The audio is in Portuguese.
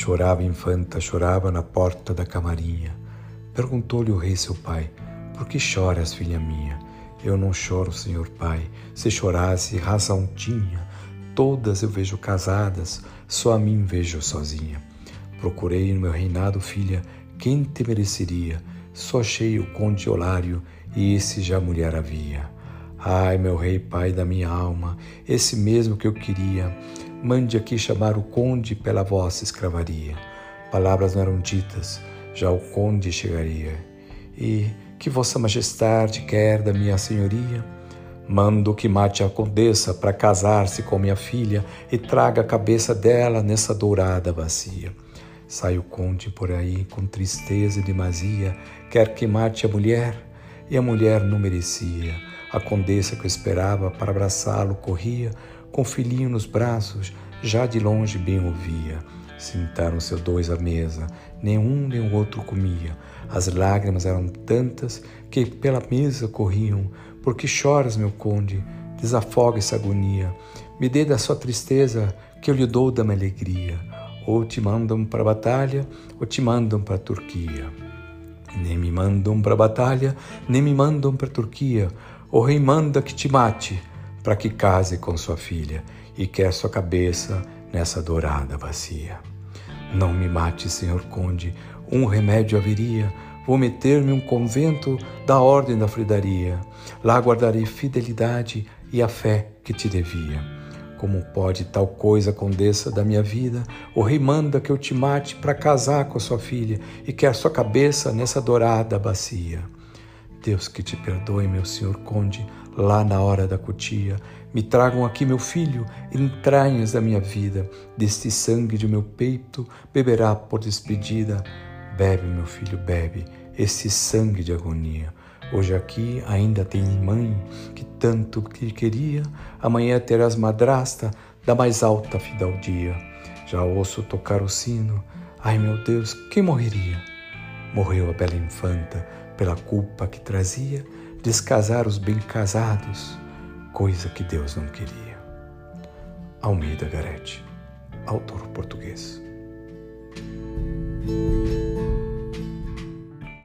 Chorava a infanta, chorava na porta da camarinha. Perguntou-lhe o rei seu pai: Por que choras, filha minha? Eu não choro, senhor pai. Se chorasse, razão tinha. Todas eu vejo casadas, só a mim vejo sozinha. Procurei no meu reinado, filha, quem te mereceria? Só achei o conde Olário, e esse já mulher havia. Ai, meu rei, pai da minha alma, esse mesmo que eu queria, mande aqui chamar o conde pela vossa escravaria. Palavras não eram ditas, já o conde chegaria. E que vossa majestade quer da minha senhoria? Mando que mate a condessa para casar-se com minha filha e traga a cabeça dela nessa dourada bacia. Sai o conde por aí com tristeza e demasia, quer que mate a mulher, e a mulher não merecia. A condessa que eu esperava para abraçá-lo corria, com o filhinho nos braços, já de longe bem ouvia. Sentaram-se dois à mesa, nenhum nem o outro comia. As lágrimas eram tantas que pela mesa corriam. Por que choras, meu conde? Desafoga essa agonia. Me dê da sua tristeza, que eu lhe dou da minha alegria ou te mandam para a batalha, ou te mandam para a Turquia. Nem me mandam para a batalha, nem me mandam para a Turquia. O rei manda que te mate, para que case com sua filha e quer sua cabeça nessa dourada bacia. Não me mate, senhor conde, um remédio haveria. Vou meter-me um convento da ordem da fridaria. Lá guardarei fidelidade e a fé que te devia. Como pode tal coisa, condessa da minha vida? O rei manda que eu te mate para casar com sua filha e quer sua cabeça nessa dourada bacia. Deus que te perdoe, meu senhor conde, lá na hora da cutia. Me tragam aqui meu filho, entranhas da minha vida. Deste sangue de meu peito beberá por despedida. Bebe, meu filho, bebe, esse sangue de agonia. Hoje aqui ainda tem mãe que tanto que queria, amanhã terás madrasta da mais alta fidaldia. Já ouço tocar o sino, ai meu Deus, quem morreria? Morreu a bela infanta pela culpa que trazia descasar os bem casados, coisa que Deus não queria. Almeida Garete, autor português.